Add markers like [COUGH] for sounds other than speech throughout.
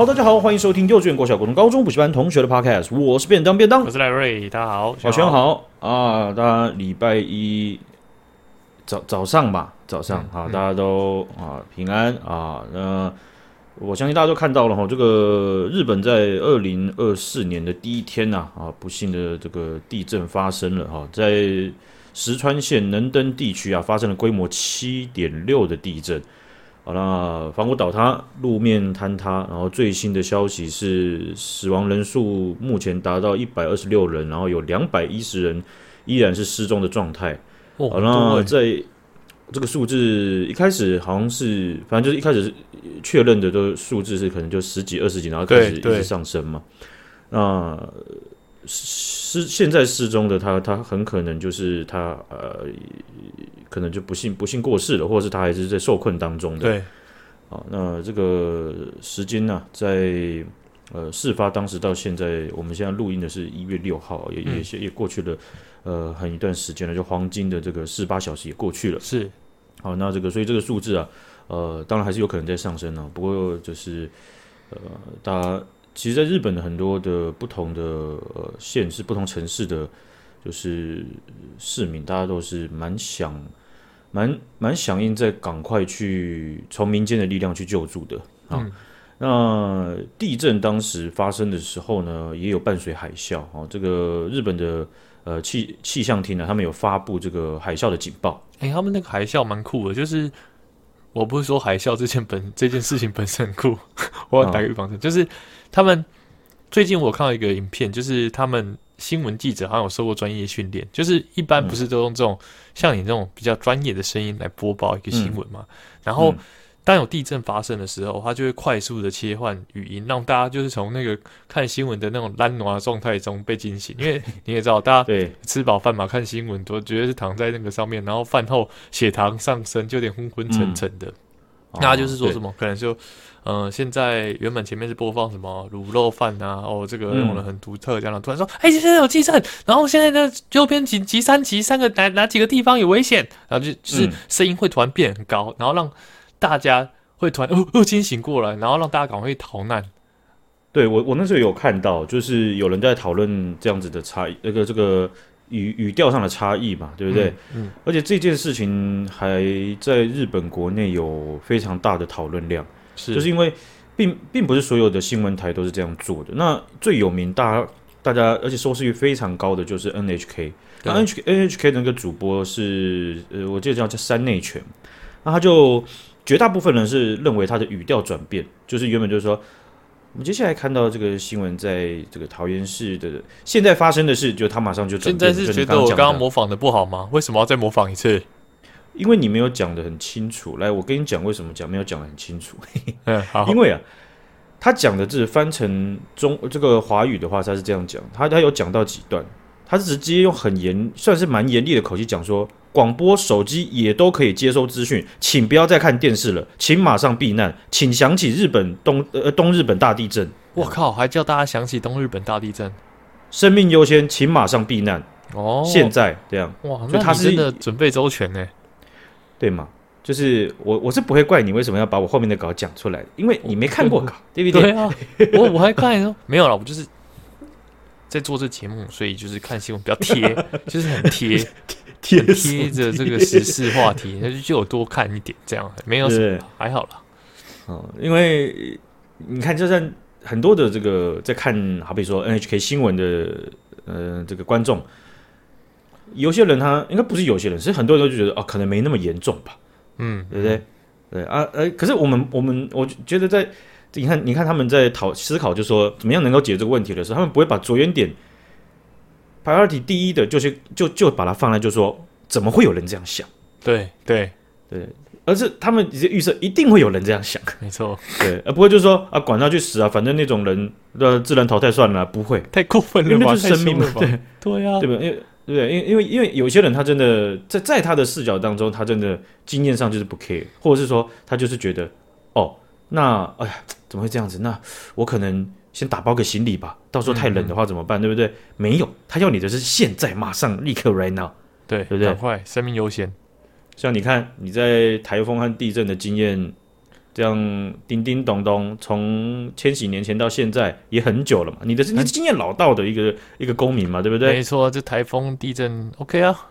好，大家好，欢迎收听幼稚园、国小、国中、高中补习班同学的 podcast，我是便当便当，我是赖瑞，大家好，小轩好啊，大家礼拜一早早上吧，早上好，大家都啊平安啊，那我相信大家都看到了哈，这个日本在二零二四年的第一天呐啊，不幸的这个地震发生了哈，在石川县能登地区啊，发生了规模七点六的地震。好，那房屋倒塌，路面坍塌，然后最新的消息是死亡人数目前达到一百二十六人，然后有两百一十人依然是失踪的状态。哦，好，那在这个数字一开始好像是，反正就是一开始是确认的都数字是可能就十几、二十几，然后开始一直上升嘛。那失现在失踪的他，他很可能就是他呃。可能就不幸不幸过世了，或者是他还是在受困当中的。对，好，那这个时间呢、啊，在呃事发当时到现在，我们现在录音的是一月六号，也、嗯、也也过去了呃很一段时间了，就黄金的这个四十八小时也过去了。是，好，那这个所以这个数字啊，呃，当然还是有可能在上升呢、啊。不过就是呃，大家其实，在日本的很多的不同的呃县市、不同城市的，就是市民，大家都是蛮想。蛮蛮响应，在赶快去从民间的力量去救助的啊。嗯、那地震当时发生的时候呢，也有伴随海啸啊。这个日本的呃气气象厅呢，他们有发布这个海啸的警报。哎、欸，他们那个海啸蛮酷的，就是我不是说海啸这件本 [LAUGHS] 这件事情本身很酷，[LAUGHS] 我要打个预防针，就是他们最近我看到一个影片，就是他们。新闻记者好像有受过专业训练，就是一般不是都用这种、嗯、像你这种比较专业的声音来播报一个新闻嘛？嗯、然后当有地震发生的时候，它就会快速的切换语音，让大家就是从那个看新闻的那种懒惰的状态中被惊醒。因为你也知道，大家对吃饱饭嘛，看新闻都觉得是躺在那个上面，然后饭后血糖上升，就有点昏昏沉沉的。嗯那他就是说什么？哦、可能就，嗯、呃，现在原本前面是播放什么卤肉饭啊，哦，这个用了很独特这样的，突然说，哎、欸，现在有地震，然后现在呢，右边紧急三级，三个哪哪几个地方有危险，然后就就是声音会突然变很高，然后让大家会突然哦哦惊醒过来，然后让大家赶快逃难。对我，我那时候有看到，就是有人在讨论这样子的差异，那个这个。语语调上的差异嘛，对不对？嗯，嗯，而且这件事情还在日本国内有非常大的讨论量，是，就是因为并并不是所有的新闻台都是这样做的。那最有名大家大家，而且收视率非常高的就是 NHK。那 NHK NHK 那个主播是呃，我记得叫叫山内犬，那他就绝大部分人是认为他的语调转变，就是原本就是说。我们接下来看到这个新闻，在这个桃园市的现在发生的事，就他马上就转变。现在是觉得我刚刚模仿的不好吗？为什么要再模仿一次？因为你没有讲的很清楚。来，我跟你讲为什么讲没有讲的很清楚。[LAUGHS] 嗯，好。因为啊，他讲的字翻成中这个华语的话，他是这样讲。他他有讲到几段，他是直接用很严，算是蛮严厉的口气讲说。广播、手机也都可以接收资讯，请不要再看电视了，请马上避难，请想起日本东呃东日本大地震。我靠，还叫大家想起东日本大地震，生命优先，请马上避难。哦，现在这样哇，就他是真的准备周全呢，对吗？就是我我是不会怪你为什么要把我后面的稿讲出来，因为你没看过稿，对不对？对啊，我我还看说 [LAUGHS] 没有了，我就是在做这节目，所以就是看新闻比较贴，[LAUGHS] 就是很贴。[LAUGHS] 贴贴着这个时事话题，那就就有多看一点，这样没有什么，还好啦。嗯，因为你看，就算很多的这个在看，好比说 NHK 新闻的呃这个观众，有些人他应该不是有些人，是很多人都觉得哦，可能没那么严重吧，嗯，对不对？对啊，呃，可是我们我们我觉得在你看你看他们在讨思考，就说怎么样能够解决这个问题的时候，他们不会把着眼点。Priority 第一的就是就就把它放在，就说怎么会有人这样想？对对对，而是他们预设一定会有人这样想，没错，对，而不会就是说啊，管他去死啊，反正那种人的自然淘汰算了，不会太过分了，因为那就是生命嘛，对对呀，对吧？因为对？因为因为因为有些人他真的在在他的视角当中，他真的经验上就是不 care，或者是说他就是觉得哦，那哎呀，怎么会这样子？那我可能。先打包个行李吧，到时候太冷的话怎么办？对不对？没有，他要你的是现在马上立刻 right now，对，对不对？赶快，生命优先。像你看你在台风和地震的经验，这样叮叮咚咚，从千禧年前到现在也很久了嘛。你的你是经验老道的一个一个公民嘛，对不对？没错，这台风、地震，OK 啊。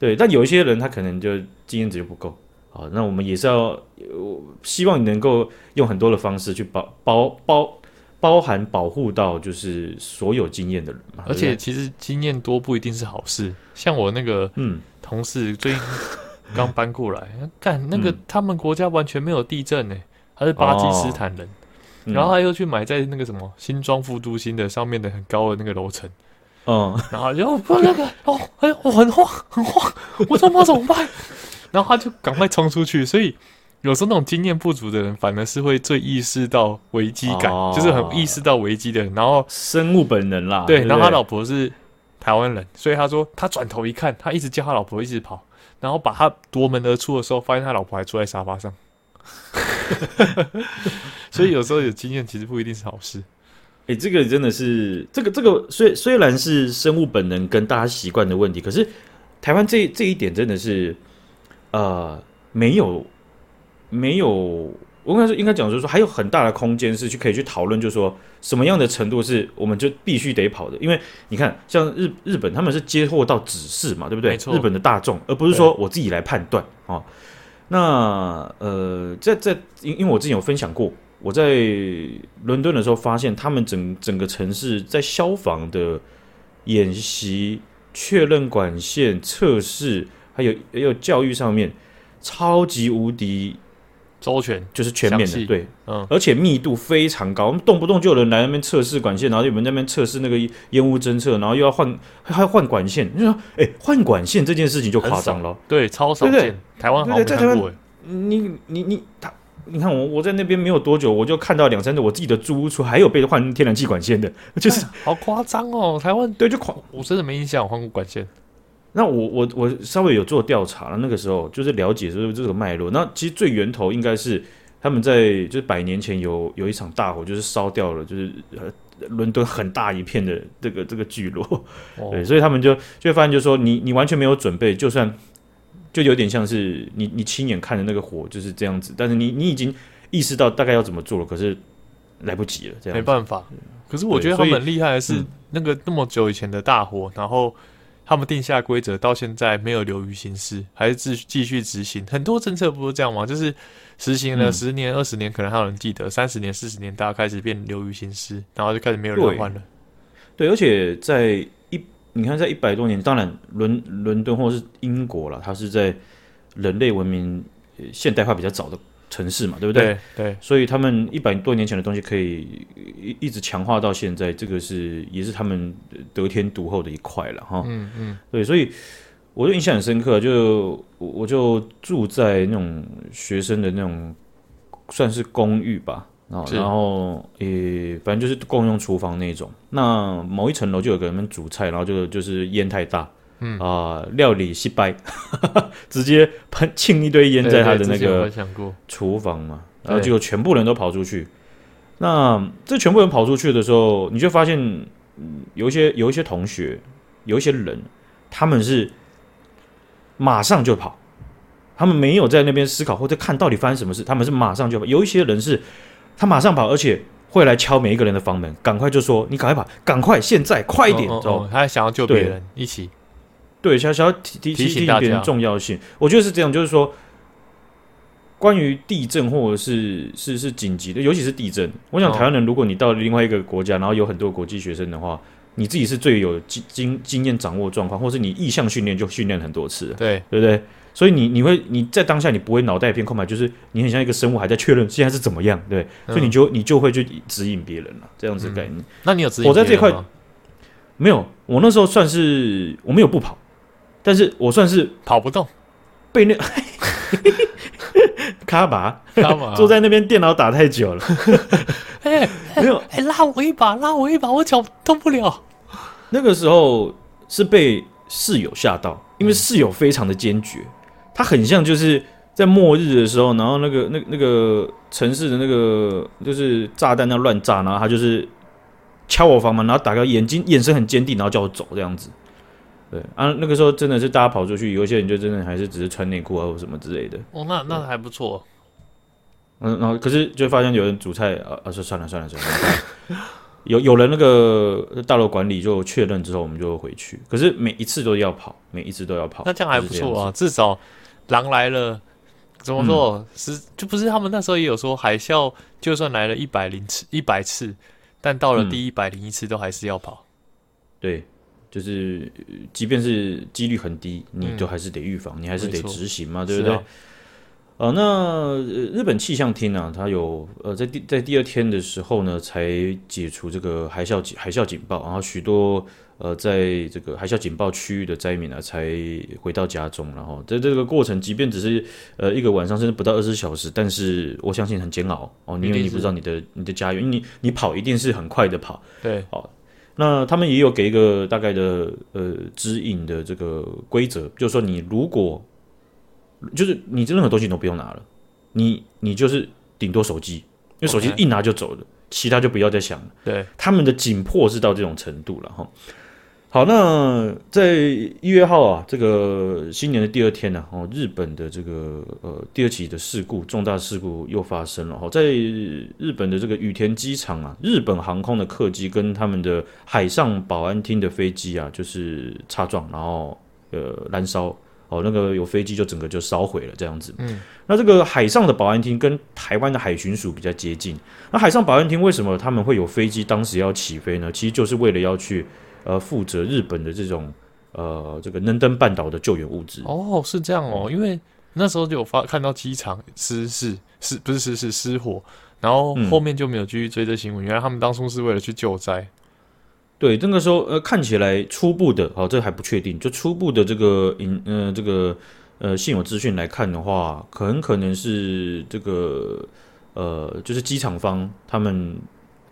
对，但有一些人他可能就经验值就不够。好，那我们也是要希望你能够用很多的方式去包包包包含保护到就是所有经验的人嘛。而且其实经验多不一定是好事。像我那个嗯同事最近刚搬过来，[LAUGHS] 干、嗯、那个他们国家完全没有地震呢，他是巴基斯坦人，哦嗯、然后他又去买在那个什么新庄副都新的上面的很高的那个楼层。嗯，然后就不那个哦，哎，我很慌，很慌，我怎么怎么办？[LAUGHS] 然后他就赶快冲出去。所以有时候那种经验不足的人，反而是会最意识到危机感，哦、就是很意识到危机的人。然后生物本能啦，对。然后他老婆是台湾人，所以他说他转头一看，他一直叫他老婆一直跑，然后把他夺门而出的时候，发现他老婆还坐在沙发上。[LAUGHS] 所以有时候有经验其实不一定是好事。哎、欸，这个真的是这个这个虽虽然是生物本能跟大家习惯的问题，可是台湾这这一点真的是呃没有没有，我应该说应该讲就是说还有很大的空间是去可以去讨论，就是说什么样的程度是我们就必须得跑的，因为你看像日日本他们是接获到指示嘛，对不对？日本的大众，而不是说我自己来判断啊、哦。那呃，在在因因为我之前有分享过。我在伦敦的时候，发现他们整整个城市在消防的演习、确认管线测试，还有还有教育上面，超级无敌周全，就是全面的，对，嗯，而且密度非常高，我们动不动就有人来那边测试管线，然后有人在那边测试那个烟雾侦测，然后又要换还要换管线，你说，哎、欸，换管线这件事情就夸张了，对，超少见，对？对台湾好像在台湾，你你你他。你看我我在那边没有多久，我就看到两三个我自己的租屋处还有被换天然气管线的，就是好夸张哦！台湾对就狂，我真的没印象我换过管线。那我我我稍微有做调查了，那个时候就是了解就是这个脉络。那其实最源头应该是他们在就是百年前有有一场大火，就是烧掉了就是呃伦敦很大一片的这个这个聚落，哦、[LAUGHS] 对，所以他们就就会发现就是说你你完全没有准备，就算。就有点像是你你亲眼看着那个火就是这样子，但是你你已经意识到大概要怎么做了，可是来不及了，这样没办法。可是我觉得他们很厉害的是，那个那么久以前的大火，嗯、然后他们定下规则到现在没有流于形式，还是继继续执行。很多政策不是这样吗？就是实行了十年、二十、嗯、年，可能还有人记得；三十年、四十年，大家开始变流于形式，然后就开始没有人换了对。对，而且在一。你看，在一百多年，当然伦伦敦或是英国了，它是在人类文明现代化比较早的城市嘛，对不对？对，对，所以他们一百多年前的东西可以一一直强化到现在，这个是也是他们得天独厚的一块了哈。嗯嗯，对，所以我就印象很深刻，就我就住在那种学生的那种算是公寓吧。然后，然后，也，反正就是共用厨房那种。那某一层楼就有个人煮菜，然后就就是烟太大，嗯啊、呃，料理失败，[LAUGHS] 直接喷沁一堆烟在他的那个厨房嘛。然后结果全部人都跑出去。那这全部人跑出去的时候，你就发现，嗯，有一些有一些同学，有一些人，他们是马上就跑，他们没有在那边思考或者看到底发生什么事，他们是马上就跑。有一些人是。他马上跑，而且会来敲每一个人的房门，赶快就说：“你赶快跑，赶快，现在快一点！”哦，哦，哦，他还想要救别人，一起对，想想要提提提醒别人重要性。我觉得是这样，就是说，关于地震或者是是是紧急的，尤其是地震，我想台湾人，如果你到另外一个国家，然后有很多国际学生的话，你自己是最有经经经验掌握状况，或是你意向训练就训练很多次，对对不对？所以你你会你在当下你不会脑袋一片空白，就是你很像一个生物还在确认现在是怎么样，对，嗯、所以你就你就会去指引别人了，这样子概念。嗯、那你有指引？我在这块没有，我那时候算是我没有不跑，但是我算是跑不动，被那 [LAUGHS] 卡吧坐在那边电脑打太久了，哎、欸，没有，哎、欸，拉我一把，拉我一把，我脚动不了。那个时候是被室友吓到。因为室友非常的坚决，他很像就是在末日的时候，然后那个那那个城市的那个就是炸弹那乱炸，然后他就是敲我房门，然后打开眼睛，眼神很坚定，然后叫我走这样子。对啊，那个时候真的是大家跑出去，有一些人就真的还是只是穿内裤啊或什么之类的。哦，那那还不错。嗯，然后可是就发现有人煮菜，啊啊，说算了算了算了，算了 [LAUGHS] 有有了那个大楼管理就确认之后，我们就回去。可是每一次都要跑，每一次都要跑，那这样还不错啊，至少狼来了，怎么说？是、嗯、就不是他们那时候也有说海啸，就算来了一百零次一百次，但到了第一百零一次都还是要跑。对，就是即便是几率很低，你都还是得预防，嗯、你还是得执行嘛，对不对？呃，那日本气象厅呢，它有呃在第在第二天的时候呢，才解除这个海啸海啸警报，然后许多呃在这个海啸警报区域的灾民呢，才回到家中。然后在这个过程，即便只是呃一个晚上，甚至不到二十四小时，但是我相信很煎熬哦，因为你不知道你的你的家园，你你跑一定是很快的跑，对，哦，那他们也有给一个大概的呃指引的这个规则，就是说你如果就是你任何东西都不用拿了，你你就是顶多手机，因为手机一拿就走了.其他就不要再想了。对，他们的紧迫是到这种程度了哈。好，那在一月号啊，这个新年的第二天呢，哦，日本的这个呃第二起的事故，重大事故又发生了哈，在日本的这个羽田机场啊，日本航空的客机跟他们的海上保安厅的飞机啊，就是擦撞，然后呃燃烧。哦，那个有飞机就整个就烧毁了，这样子。嗯，那这个海上的保安厅跟台湾的海巡署比较接近。那海上保安厅为什么他们会有飞机当时要起飞呢？其实就是为了要去呃负责日本的这种呃这个能登半岛的救援物资。哦，是这样哦，因为那时候就有发看到机场失事，失不是失事失火，然后后面就没有继续追这新闻。嗯，原来他们当初是为了去救灾。对，那个时候呃，看起来初步的，好，这还不确定。就初步的这个引，呃，这个呃现有资讯来看的话，很可能是这个呃，就是机场方他们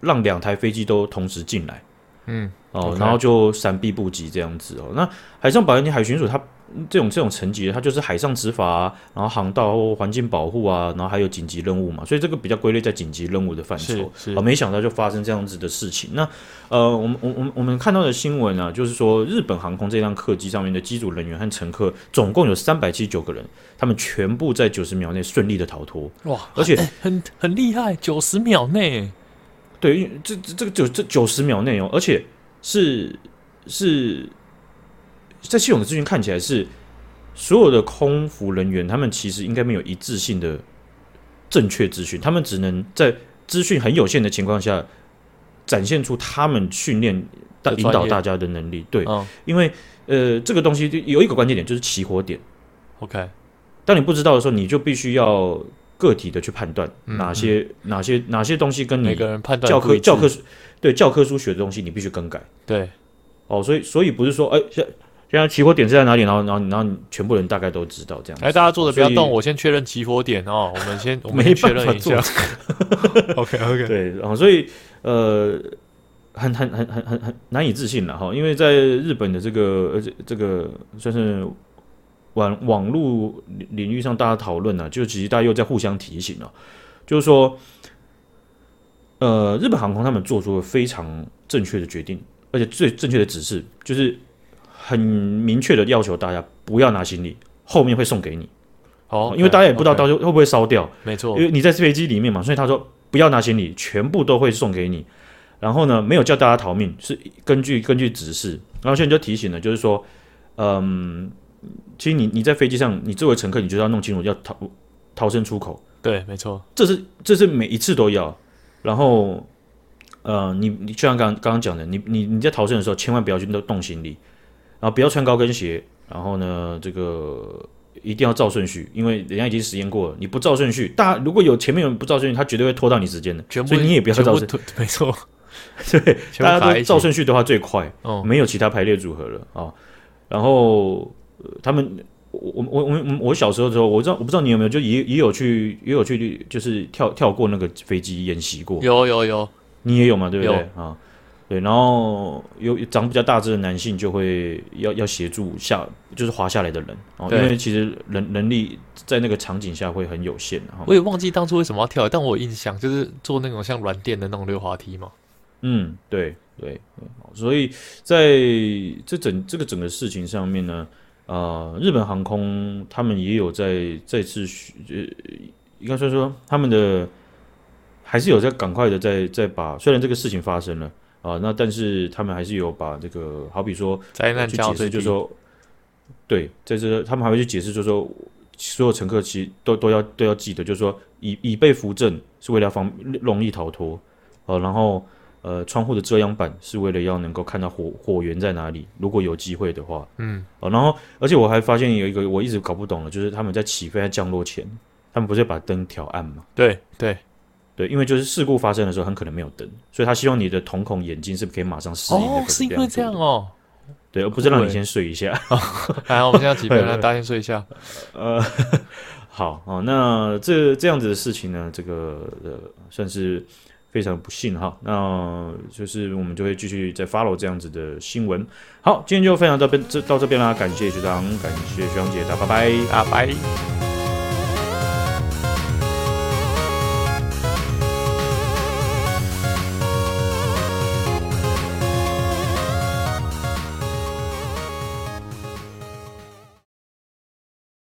让两台飞机都同时进来，嗯，哦.然后就闪避不及这样子哦。那海上保安厅海巡署它。这种这种层级，它就是海上执法啊，然后航道环境保护啊，然后还有紧急任务嘛，所以这个比较归类在紧急任务的范畴。是，没想到就发生这样子的事情。那呃，我们我我我们看到的新闻啊，就是说日本航空这辆客机上面的机组人员和乘客总共有三百七十九个人，他们全部在九十秒内顺利的逃脱。哇，而且很很厉害，九十秒内。对，因为这这这个九这九十秒内容，而且是是。在系统的资讯看起来是所有的空服人员，他们其实应该没有一致性的正确资讯，他们只能在资讯很有限的情况下展现出他们训练、引导大家的能力。对，哦、因为呃，这个东西有一个关键点，就是起火点。OK，当你不知道的时候，你就必须要个体的去判断哪些、嗯、哪些哪些东西跟你教科教科书对教科书学的东西，你必须更改。对，哦，所以所以不是说哎。现现在起火点是在哪里？然后，然后，然后，全部人大概都知道这样。哎，大家坐着不要动，我先确认起火点哦。我们先，[LAUGHS] 我们先确认一下。[LAUGHS] OK，OK，对，然后所以呃，很很很很很很难以置信了哈，因为在日本的这个呃这这个算是网网络领域上，大家讨论呢，就其实大家又在互相提醒了，就是说，呃，日本航空他们做出了非常正确的决定，而且最正确的指示就是。很明确的要求大家不要拿行李，后面会送给你。好、哦，因为大家也不知道到时候会不会烧掉。没错，因为你在飞机里面嘛，所以他说不要拿行李，全部都会送给你。然后呢，没有叫大家逃命，是根据根据指示。然后现在就提醒了，就是说，嗯，其实你你在飞机上，你作为乘客，你就要弄清楚要逃逃生出口。对，没错，这是这是每一次都要。然后，呃，你你就像刚刚刚讲的，你你你在逃生的时候，千万不要去动动行李。然后不要穿高跟鞋，然后呢，这个一定要照顺序，因为人家已经实验过了。你不照顺序，大家如果有前面有人不照顺序，他绝对会拖到你时间的。所以你也不要照顺序。[LAUGHS] 没错，[LAUGHS] 对，大家都照顺序的话最快，哦，没有其他排列组合了啊、哦。然后他们，我我我我我小时候的时候，我知道我不知道你有没有，就也也有去也有去，就是跳跳过那个飞机演习过。有有有，你也有嘛？对不对啊？哦对，然后有长比较大只的男性就会要要协助下，就是滑下来的人哦，因为其实人能力在那个场景下会很有限。我也忘记当初为什么要跳，但我有印象就是做那种像软垫的那种溜滑梯嘛。嗯，对对，所以在这整这个整个事情上面呢，呃，日本航空他们也有在再次呃应该说说他们的还是有在赶快的在在把，虽然这个事情发生了啊，那但是他们还是有把这个好比说灾难去解释，就是说对，在这他们还会去解释，就是说所有乘客其实都都要都要记得，就是说以以备扶正是为了防容易逃脱啊，然后。呃，窗户的遮阳板是为了要能够看到火火源在哪里，如果有机会的话，嗯，哦，然后而且我还发现有一个我一直搞不懂的，就是他们在起飞、在降落前，他们不是把灯调暗吗？对对对，因为就是事故发生的时候很可能没有灯，所以他希望你的瞳孔眼睛是不是可以马上适应那个。哦，是因为这样哦，对，而不是让你先睡一下。[LAUGHS] 好，我们现在起飞了，大家先睡一下。[LAUGHS] 呃，[LAUGHS] 好哦，那这这样子的事情呢，这个呃算是。非常不幸哈，那就是我们就会继续再 follow 这样子的新闻。好，今天就分享到这边，这到这边啦，感谢学长，感谢学长姐，大家拜拜，啊拜。